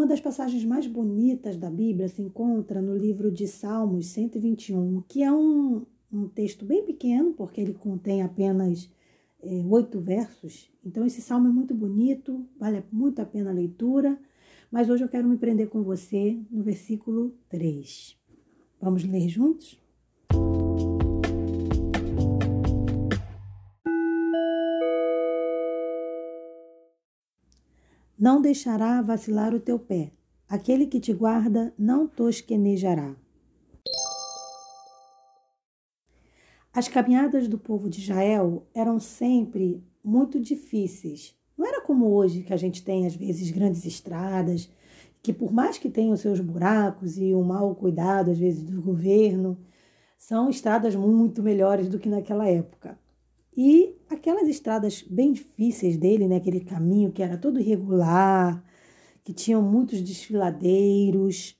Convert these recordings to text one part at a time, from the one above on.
Uma das passagens mais bonitas da Bíblia se encontra no livro de Salmos 121, que é um, um texto bem pequeno, porque ele contém apenas é, oito versos. Então, esse salmo é muito bonito, vale muito a pena a leitura. Mas hoje eu quero me prender com você no versículo 3. Vamos ler juntos? Não deixará vacilar o teu pé. Aquele que te guarda não tosquenejará. As caminhadas do povo de Israel eram sempre muito difíceis. Não era como hoje, que a gente tem, às vezes, grandes estradas, que por mais que tenham seus buracos e o mau cuidado, às vezes, do governo, são estradas muito melhores do que naquela época. E aquelas estradas bem difíceis dele, né, aquele caminho que era todo irregular, que tinham muitos desfiladeiros,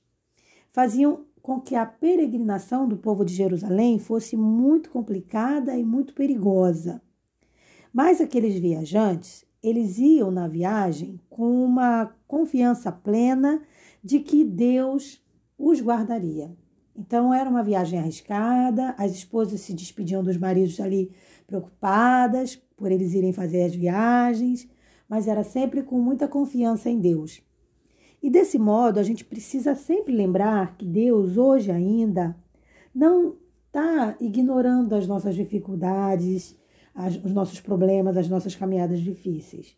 faziam com que a peregrinação do povo de Jerusalém fosse muito complicada e muito perigosa. Mas aqueles viajantes, eles iam na viagem com uma confiança plena de que Deus os guardaria. Então era uma viagem arriscada, as esposas se despediam dos maridos ali preocupadas por eles irem fazer as viagens, mas era sempre com muita confiança em Deus. E desse modo, a gente precisa sempre lembrar que Deus, hoje ainda, não está ignorando as nossas dificuldades, as, os nossos problemas, as nossas caminhadas difíceis.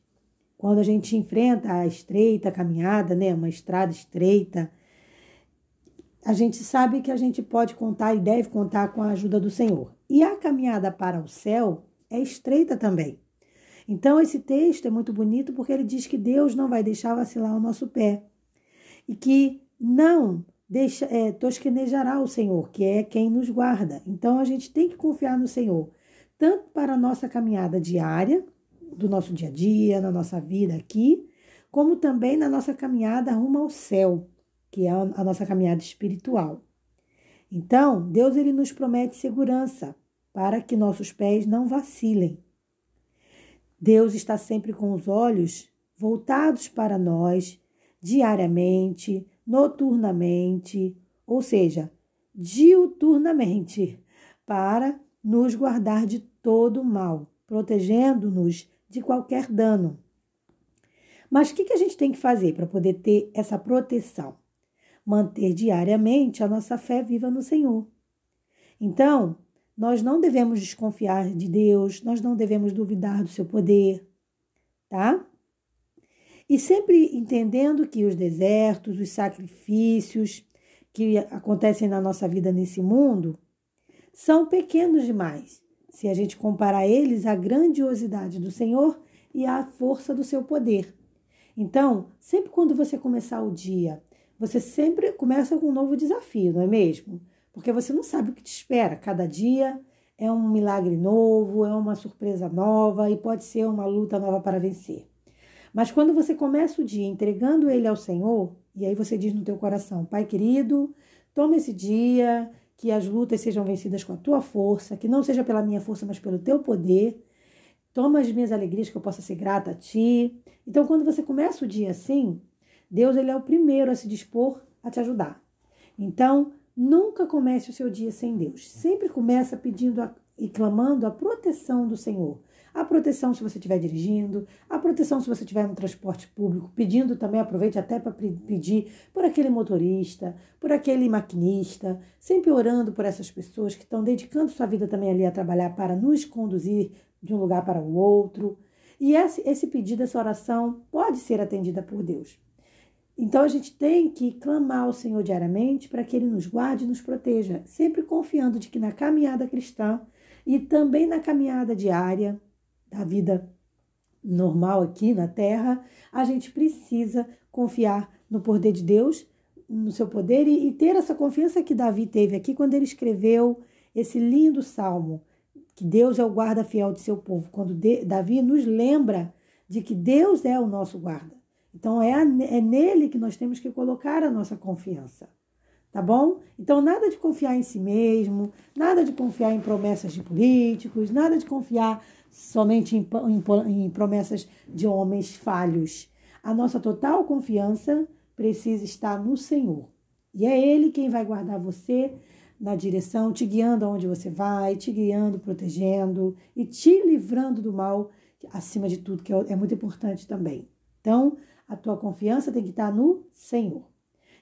Quando a gente enfrenta a estreita caminhada, né, uma estrada estreita, a gente sabe que a gente pode contar e deve contar com a ajuda do Senhor. E a caminhada para o céu é estreita também. Então, esse texto é muito bonito porque ele diz que Deus não vai deixar vacilar o nosso pé e que não deixa, é, tosquenejará o Senhor, que é quem nos guarda. Então, a gente tem que confiar no Senhor, tanto para a nossa caminhada diária, do nosso dia a dia, na nossa vida aqui, como também na nossa caminhada rumo ao céu que é a nossa caminhada espiritual. Então, Deus ele nos promete segurança para que nossos pés não vacilem. Deus está sempre com os olhos voltados para nós diariamente, noturnamente, ou seja, diuturnamente, para nos guardar de todo mal, protegendo-nos de qualquer dano. Mas o que, que a gente tem que fazer para poder ter essa proteção? Manter diariamente a nossa fé viva no Senhor. Então, nós não devemos desconfiar de Deus, nós não devemos duvidar do seu poder, tá? E sempre entendendo que os desertos, os sacrifícios que acontecem na nossa vida nesse mundo são pequenos demais, se a gente comparar eles à grandiosidade do Senhor e à força do seu poder. Então, sempre quando você começar o dia você sempre começa com um novo desafio, não é mesmo? Porque você não sabe o que te espera. Cada dia é um milagre novo, é uma surpresa nova e pode ser uma luta nova para vencer. Mas quando você começa o dia entregando ele ao Senhor, e aí você diz no teu coração, Pai querido, toma esse dia, que as lutas sejam vencidas com a tua força, que não seja pela minha força, mas pelo teu poder. Toma as minhas alegrias que eu possa ser grata a ti. Então, quando você começa o dia assim, Deus ele é o primeiro a se dispor a te ajudar. Então, nunca comece o seu dia sem Deus. Sempre começa pedindo a, e clamando a proteção do Senhor. A proteção se você estiver dirigindo, a proteção se você estiver no transporte público, pedindo também, aproveite até para pedir por aquele motorista, por aquele maquinista, sempre orando por essas pessoas que estão dedicando sua vida também ali a trabalhar para nos conduzir de um lugar para o outro. E esse, esse pedido, essa oração pode ser atendida por Deus. Então a gente tem que clamar ao Senhor diariamente para que Ele nos guarde e nos proteja, sempre confiando de que na caminhada cristã e também na caminhada diária da vida normal aqui na Terra, a gente precisa confiar no poder de Deus, no seu poder e, e ter essa confiança que Davi teve aqui quando ele escreveu esse lindo salmo, que Deus é o guarda fiel de seu povo. Quando de, Davi nos lembra de que Deus é o nosso guarda. Então é, é nele que nós temos que colocar a nossa confiança. Tá bom? Então, nada de confiar em si mesmo, nada de confiar em promessas de políticos, nada de confiar somente em, em, em promessas de homens falhos. A nossa total confiança precisa estar no Senhor. E é Ele quem vai guardar você na direção, te guiando aonde você vai, te guiando, protegendo e te livrando do mal, acima de tudo, que é, é muito importante também. Então, a tua confiança tem que estar no Senhor.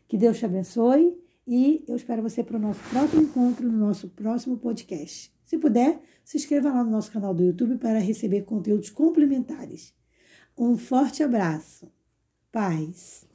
Que Deus te abençoe e eu espero você para o nosso próximo encontro, no nosso próximo podcast. Se puder, se inscreva lá no nosso canal do YouTube para receber conteúdos complementares. Um forte abraço. Paz.